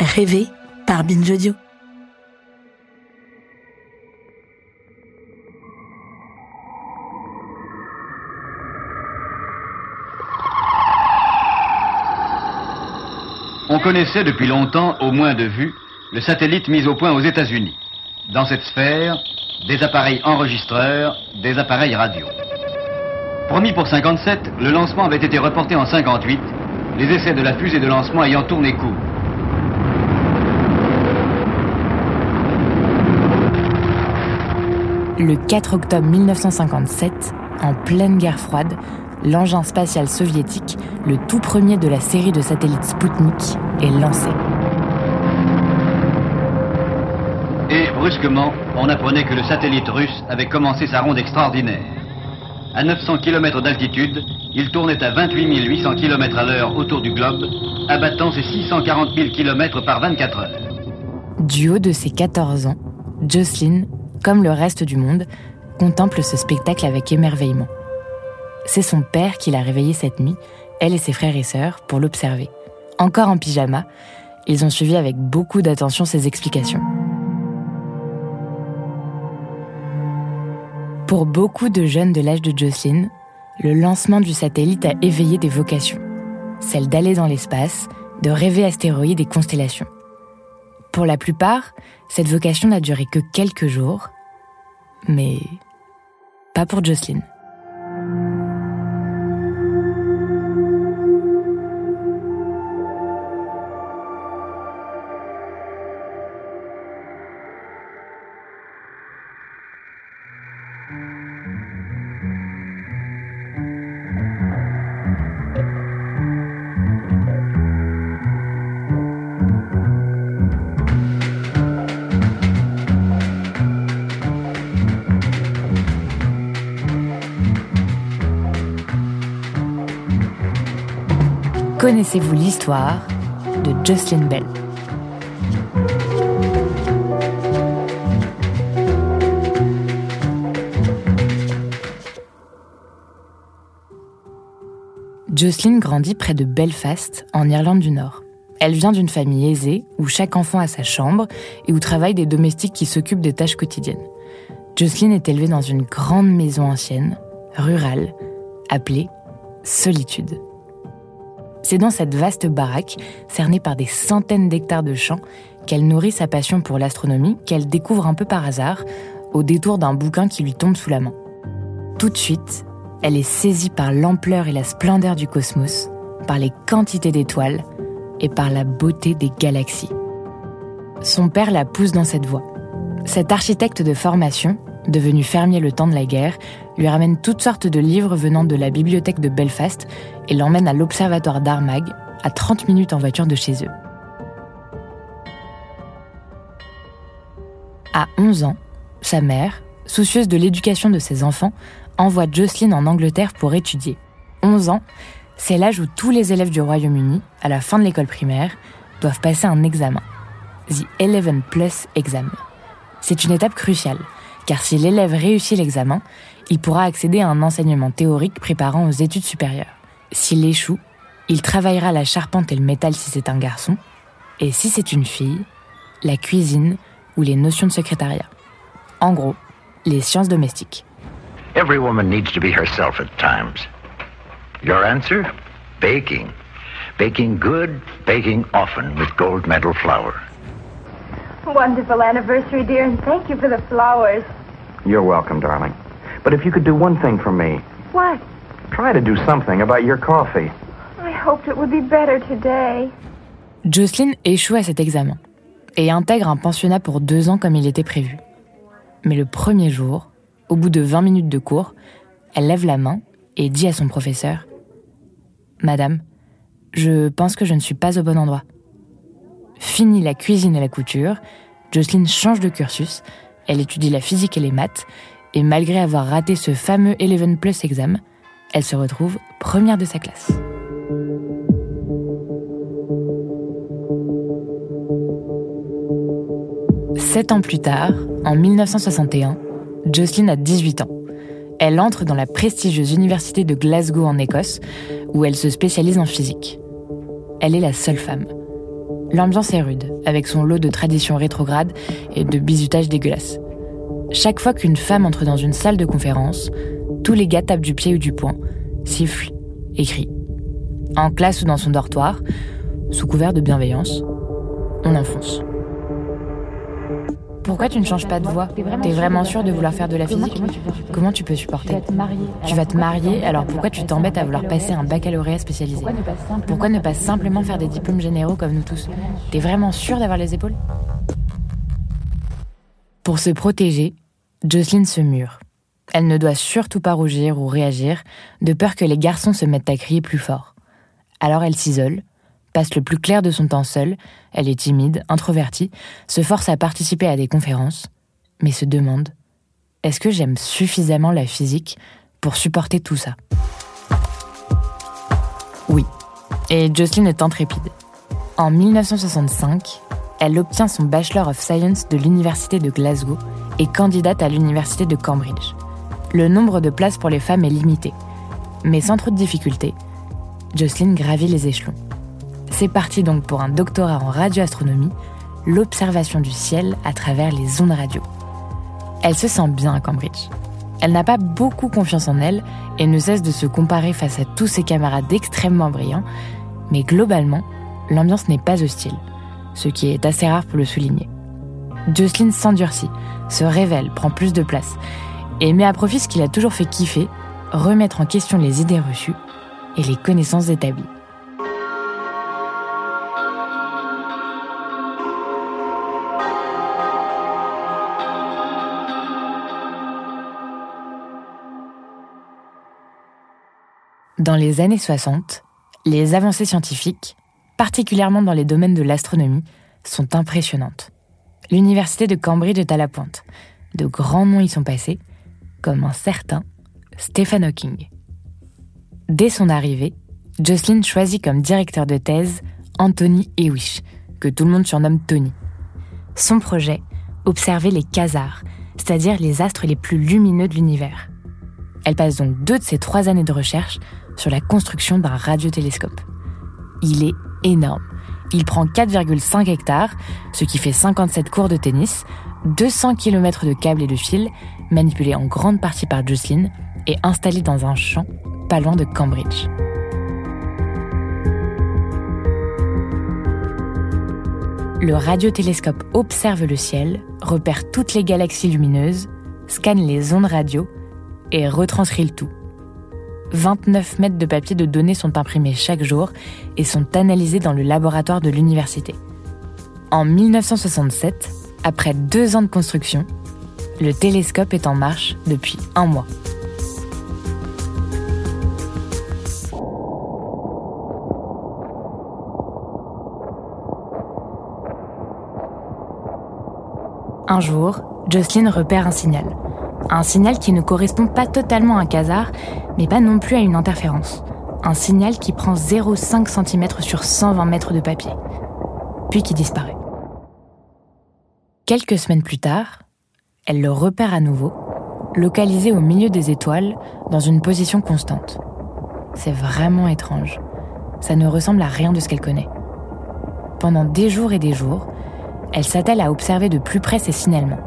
Rêver par Binge Audio. On connaissait depuis longtemps, au moins de vue, le satellite mis au point aux États-Unis. Dans cette sphère, des appareils enregistreurs, des appareils radio. Promis pour 57, le lancement avait été reporté en 58, les essais de la fusée de lancement ayant tourné court. Le 4 octobre 1957, en pleine guerre froide, l'engin spatial soviétique, le tout premier de la série de satellites Sputnik, est lancé. Brusquement, on apprenait que le satellite russe avait commencé sa ronde extraordinaire. À 900 km d'altitude, il tournait à 28 800 km à l'heure autour du globe, abattant ses 640 000 km par 24 heures. Du haut de ses 14 ans, Jocelyn, comme le reste du monde, contemple ce spectacle avec émerveillement. C'est son père qui l'a réveillée cette nuit, elle et ses frères et sœurs, pour l'observer. Encore en pyjama, ils ont suivi avec beaucoup d'attention ses explications. Pour beaucoup de jeunes de l'âge de Jocelyn, le lancement du satellite a éveillé des vocations. Celle d'aller dans l'espace, de rêver astéroïdes et constellations. Pour la plupart, cette vocation n'a duré que quelques jours, mais pas pour Jocelyn. Connaissez-vous l'histoire de Jocelyn Bell? Jocelyn grandit près de Belfast, en Irlande du Nord. Elle vient d'une famille aisée, où chaque enfant a sa chambre et où travaillent des domestiques qui s'occupent des tâches quotidiennes. Jocelyn est élevée dans une grande maison ancienne, rurale, appelée Solitude. C'est dans cette vaste baraque, cernée par des centaines d'hectares de champs, qu'elle nourrit sa passion pour l'astronomie, qu'elle découvre un peu par hasard, au détour d'un bouquin qui lui tombe sous la main. Tout de suite, elle est saisie par l'ampleur et la splendeur du cosmos, par les quantités d'étoiles et par la beauté des galaxies. Son père la pousse dans cette voie. Cet architecte de formation, devenu fermier le temps de la guerre, lui ramène toutes sortes de livres venant de la bibliothèque de Belfast et l'emmène à l'observatoire d'Armagh, à 30 minutes en voiture de chez eux. À 11 ans, sa mère, soucieuse de l'éducation de ses enfants, envoie Jocelyn en Angleterre pour étudier. 11 ans, c'est l'âge où tous les élèves du Royaume-Uni, à la fin de l'école primaire, doivent passer un examen. The 11 Plus Exam. C'est une étape cruciale, car si l'élève réussit l'examen, il pourra accéder à un enseignement théorique préparant aux études supérieures. S'il échoue, il travaillera la charpente et le métal si c'est un garçon, et si c'est une fille, la cuisine ou les notions de secrétariat. En gros, les sciences domestiques. Every woman needs to be herself at times. Your answer? Baking. Baking good, baking often with gold medal flour. Wonderful anniversary, dear, and thank you for the flowers. You're welcome, darling. But if you could do one thing for me, What? try to do something about your coffee. I hoped it would be better today. Jocelyn échoue à cet examen et intègre un pensionnat pour deux ans comme il était prévu. Mais le premier jour, au bout de 20 minutes de cours, elle lève la main et dit à son professeur Madame, je pense que je ne suis pas au bon endroit. Fini la cuisine et la couture, Jocelyn change de cursus, elle étudie la physique et les maths, et malgré avoir raté ce fameux Eleven Plus examen, elle se retrouve première de sa classe. Sept ans plus tard, en 1961, Jocelyn a 18 ans. Elle entre dans la prestigieuse université de Glasgow en Écosse, où elle se spécialise en physique. Elle est la seule femme. L'ambiance est rude, avec son lot de traditions rétrogrades et de bizutage dégueulasses. Chaque fois qu'une femme entre dans une salle de conférence, tous les gars tapent du pied ou du poing, sifflent et crient. En classe ou dans son dortoir, sous couvert de bienveillance, on enfonce. Pourquoi tu ne changes pas de voix T'es vraiment sûr de vouloir faire de la physique Comment tu peux supporter Tu vas te marier, alors pourquoi tu t'embêtes à vouloir passer un baccalauréat spécialisé Pourquoi ne pas simplement faire des diplômes généraux comme nous tous T'es vraiment sûr d'avoir les épaules Pour se protéger, Jocelyn se mure. Elle ne doit surtout pas rougir ou réagir, de peur que les garçons se mettent à crier plus fort. Alors elle s'isole, passe le plus clair de son temps seule, elle est timide, introvertie, se force à participer à des conférences, mais se demande est-ce que j'aime suffisamment la physique pour supporter tout ça? Oui, et Jocelyn est intrépide. En 1965, elle obtient son Bachelor of Science de l'Université de Glasgow et candidate à l'Université de Cambridge. Le nombre de places pour les femmes est limité, mais sans trop de difficultés, Jocelyn gravit les échelons. C'est parti donc pour un doctorat en radioastronomie, l'observation du ciel à travers les ondes radio. Elle se sent bien à Cambridge. Elle n'a pas beaucoup confiance en elle et ne cesse de se comparer face à tous ses camarades extrêmement brillants, mais globalement, l'ambiance n'est pas hostile, ce qui est assez rare pour le souligner. Jocelyn s'endurcit, se révèle, prend plus de place, et met à profit ce qu'il a toujours fait kiffer, remettre en question les idées reçues et les connaissances établies. Dans les années 60, les avancées scientifiques, particulièrement dans les domaines de l'astronomie, sont impressionnantes. L'université de Cambridge est à la pointe. De grands noms y sont passés, comme un certain Stephen Hawking. Dès son arrivée, Jocelyn choisit comme directeur de thèse Anthony Hewish, que tout le monde surnomme Tony. Son projet, observer les quasars, c'est-à-dire les astres les plus lumineux de l'univers. Elle passe donc deux de ses trois années de recherche sur la construction d'un radiotélescope. Il est énorme. Il prend 4,5 hectares, ce qui fait 57 cours de tennis, 200 km de câbles et de fils, manipulés en grande partie par Jocelyn et installés dans un champ pas loin de Cambridge. Le radiotélescope observe le ciel, repère toutes les galaxies lumineuses, scanne les ondes radio et retranscrit le tout. 29 mètres de papier de données sont imprimés chaque jour et sont analysés dans le laboratoire de l'université. En 1967, après deux ans de construction, le télescope est en marche depuis un mois. Un jour, Jocelyn repère un signal. Un signal qui ne correspond pas totalement à un quasar, mais pas non plus à une interférence. Un signal qui prend 0,5 cm sur 120 mètres de papier, puis qui disparaît. Quelques semaines plus tard, elle le repère à nouveau, localisé au milieu des étoiles, dans une position constante. C'est vraiment étrange. Ça ne ressemble à rien de ce qu'elle connaît. Pendant des jours et des jours, elle s'attelle à observer de plus près ces signalements.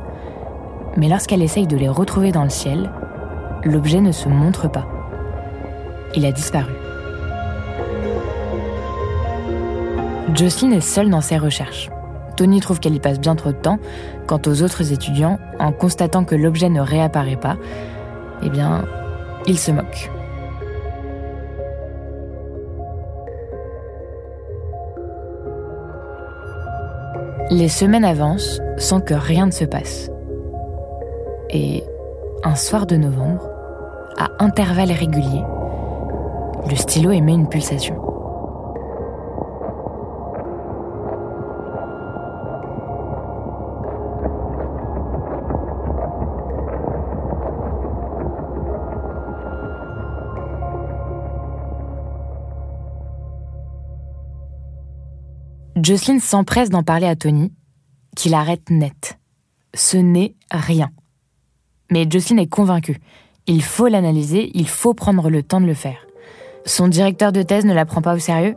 Mais lorsqu'elle essaye de les retrouver dans le ciel, l'objet ne se montre pas. Il a disparu. Jocelyn est seule dans ses recherches. Tony trouve qu'elle y passe bien trop de temps, quant aux autres étudiants, en constatant que l'objet ne réapparaît pas, Eh bien, il se moque. Les semaines avancent sans que rien ne se passe. Et un soir de novembre, à intervalles réguliers, le stylo émet une pulsation. Jocelyn s'empresse d'en parler à Tony, qui l'arrête net. Ce n'est rien. Mais Jocelyn est convaincue. Il faut l'analyser, il faut prendre le temps de le faire. Son directeur de thèse ne la prend pas au sérieux?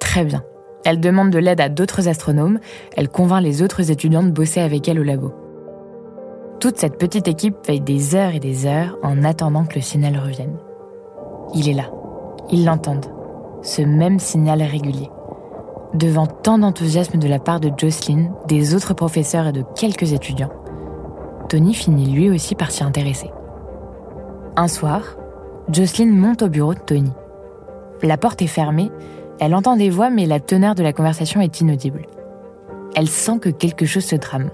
Très bien. Elle demande de l'aide à d'autres astronomes, elle convainc les autres étudiants de bosser avec elle au labo. Toute cette petite équipe veille des heures et des heures en attendant que le signal revienne. Il est là. Ils l'entendent. Ce même signal régulier. Devant tant d'enthousiasme de la part de Jocelyn, des autres professeurs et de quelques étudiants, Tony finit lui aussi par s'y intéresser. Un soir, Jocelyn monte au bureau de Tony. La porte est fermée, elle entend des voix mais la teneur de la conversation est inaudible. Elle sent que quelque chose se trame.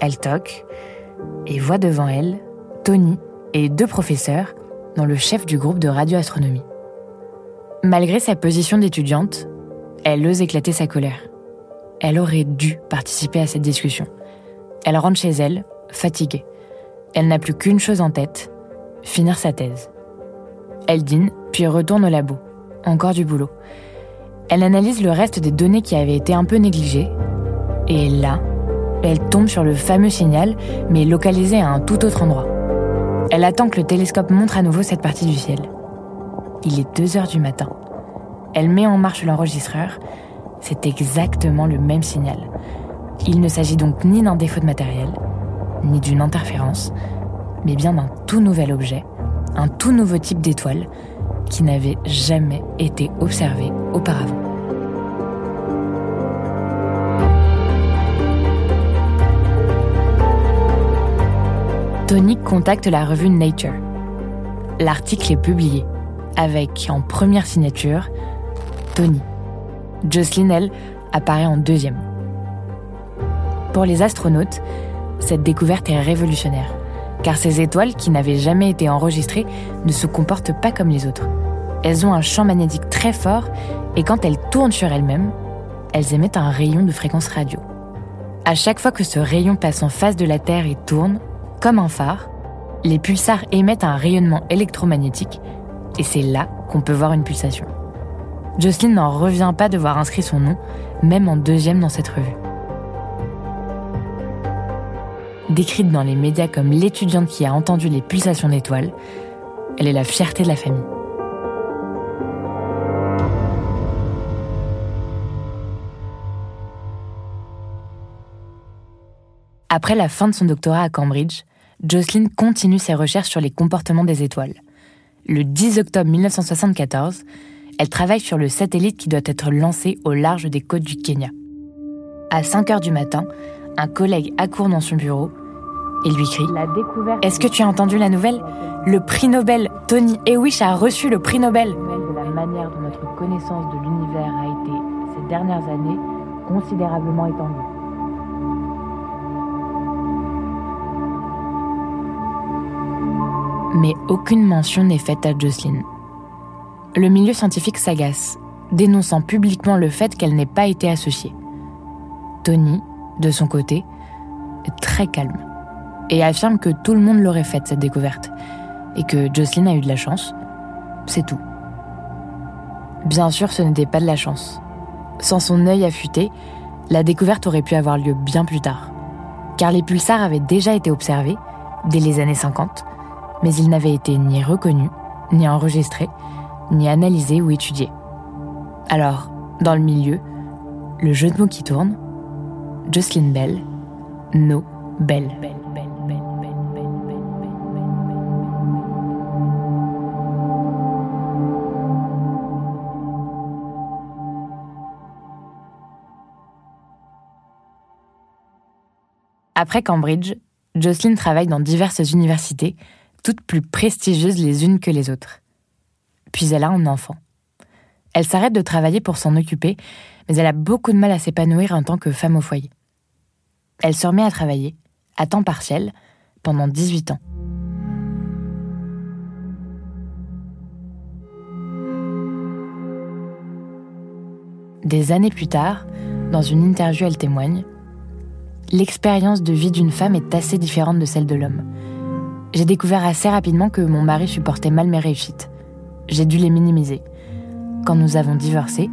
Elle toque et voit devant elle Tony et deux professeurs, dont le chef du groupe de radioastronomie. Malgré sa position d'étudiante, elle ose éclater sa colère. Elle aurait dû participer à cette discussion. Elle rentre chez elle, fatiguée. Elle n'a plus qu'une chose en tête, finir sa thèse. Elle dîne, puis retourne au labo. Encore du boulot. Elle analyse le reste des données qui avaient été un peu négligées. Et là, elle tombe sur le fameux signal, mais localisé à un tout autre endroit. Elle attend que le télescope montre à nouveau cette partie du ciel. Il est 2 heures du matin. Elle met en marche l'enregistreur. C'est exactement le même signal. Il ne s'agit donc ni d'un défaut de matériel, ni d'une interférence, mais bien d'un tout nouvel objet, un tout nouveau type d'étoile qui n'avait jamais été observé auparavant. Tony contacte la revue Nature. L'article est publié, avec en première signature Tony. Jocelyn, elle, apparaît en deuxième. Pour les astronautes, cette découverte est révolutionnaire, car ces étoiles, qui n'avaient jamais été enregistrées, ne se comportent pas comme les autres. Elles ont un champ magnétique très fort, et quand elles tournent sur elles-mêmes, elles émettent un rayon de fréquence radio. À chaque fois que ce rayon passe en face de la Terre et tourne, comme un phare, les pulsars émettent un rayonnement électromagnétique, et c'est là qu'on peut voir une pulsation. Jocelyn n'en revient pas de voir inscrit son nom, même en deuxième dans cette revue. Décrite dans les médias comme l'étudiante qui a entendu les pulsations d'étoiles, elle est la fierté de la famille. Après la fin de son doctorat à Cambridge, Jocelyn continue ses recherches sur les comportements des étoiles. Le 10 octobre 1974, elle travaille sur le satellite qui doit être lancé au large des côtes du Kenya. À 5 heures du matin, un collègue accourt dans son bureau et lui crie Est-ce que tu as entendu la nouvelle? Le prix Nobel, Tony Hewish a reçu le prix Nobel. De la manière dont notre connaissance de l'univers a été, ces dernières années, considérablement étendue. Mais aucune mention n'est faite à Jocelyn le milieu scientifique s'agace, dénonçant publiquement le fait qu'elle n'ait pas été associée. Tony, de son côté, très calme et affirme que tout le monde l'aurait faite, cette découverte, et que Jocelyn a eu de la chance. C'est tout. Bien sûr, ce n'était pas de la chance. Sans son œil affûté, la découverte aurait pu avoir lieu bien plus tard. Car les pulsars avaient déjà été observés, dès les années 50, mais ils n'avaient été ni reconnus, ni enregistrés, ni analyser ou étudier. Alors, dans le milieu, le jeu de mots qui tourne, Jocelyn Bell, No Bell. Après Cambridge, Jocelyn travaille dans diverses universités, toutes plus prestigieuses les unes que les autres. Puis elle a un enfant. Elle s'arrête de travailler pour s'en occuper, mais elle a beaucoup de mal à s'épanouir en tant que femme au foyer. Elle se remet à travailler, à temps partiel, pendant 18 ans. Des années plus tard, dans une interview, elle témoigne L'expérience de vie d'une femme est assez différente de celle de l'homme. J'ai découvert assez rapidement que mon mari supportait mal mes réussites. J'ai dû les minimiser. Quand nous avons divorcé,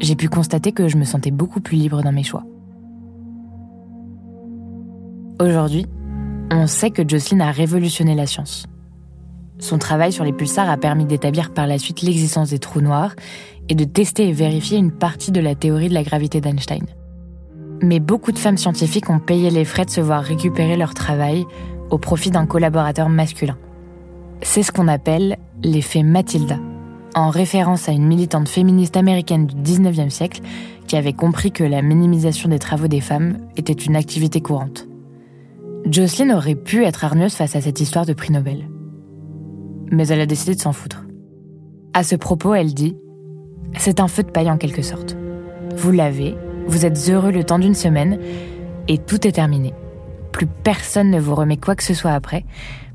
j'ai pu constater que je me sentais beaucoup plus libre dans mes choix. Aujourd'hui, on sait que Jocelyn a révolutionné la science. Son travail sur les pulsars a permis d'établir par la suite l'existence des trous noirs et de tester et vérifier une partie de la théorie de la gravité d'Einstein. Mais beaucoup de femmes scientifiques ont payé les frais de se voir récupérer leur travail au profit d'un collaborateur masculin. C'est ce qu'on appelle l'effet Matilda, en référence à une militante féministe américaine du 19e siècle qui avait compris que la minimisation des travaux des femmes était une activité courante. Jocelyn aurait pu être hargneuse face à cette histoire de prix Nobel. Mais elle a décidé de s'en foutre. À ce propos, elle dit C'est un feu de paille en quelque sorte. Vous l'avez, vous êtes heureux le temps d'une semaine, et tout est terminé. Plus personne ne vous remet quoi que ce soit après,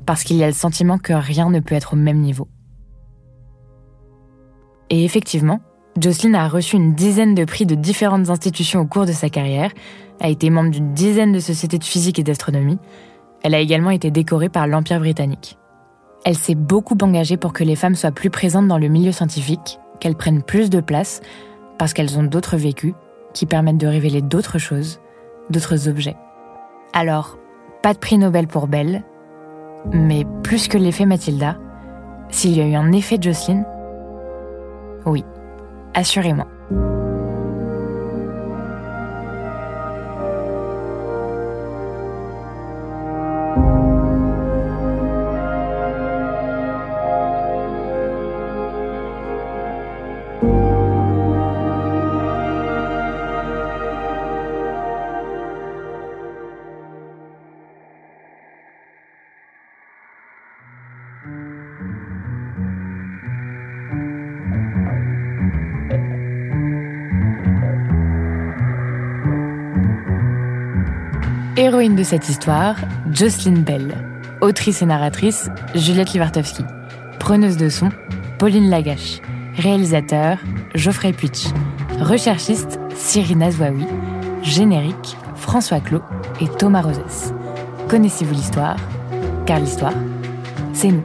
parce qu'il y a le sentiment que rien ne peut être au même niveau. Et effectivement, Jocelyn a reçu une dizaine de prix de différentes institutions au cours de sa carrière, a été membre d'une dizaine de sociétés de physique et d'astronomie. Elle a également été décorée par l'Empire britannique. Elle s'est beaucoup engagée pour que les femmes soient plus présentes dans le milieu scientifique, qu'elles prennent plus de place, parce qu'elles ont d'autres vécus qui permettent de révéler d'autres choses, d'autres objets. Alors, pas de prix Nobel pour Belle, mais plus que l'effet Mathilda, s'il y a eu un effet Jocelyn, oui, assurément. Héroïne de cette histoire, Jocelyn Bell. Autrice et narratrice, Juliette Livartowski. Preneuse de son, Pauline Lagache. Réalisateur, Geoffrey Puitch. Recherchiste, Cyrina Zouaoui. Générique, François Clot et Thomas Rosès. Connaissez-vous l'histoire? Car l'histoire, c'est nous.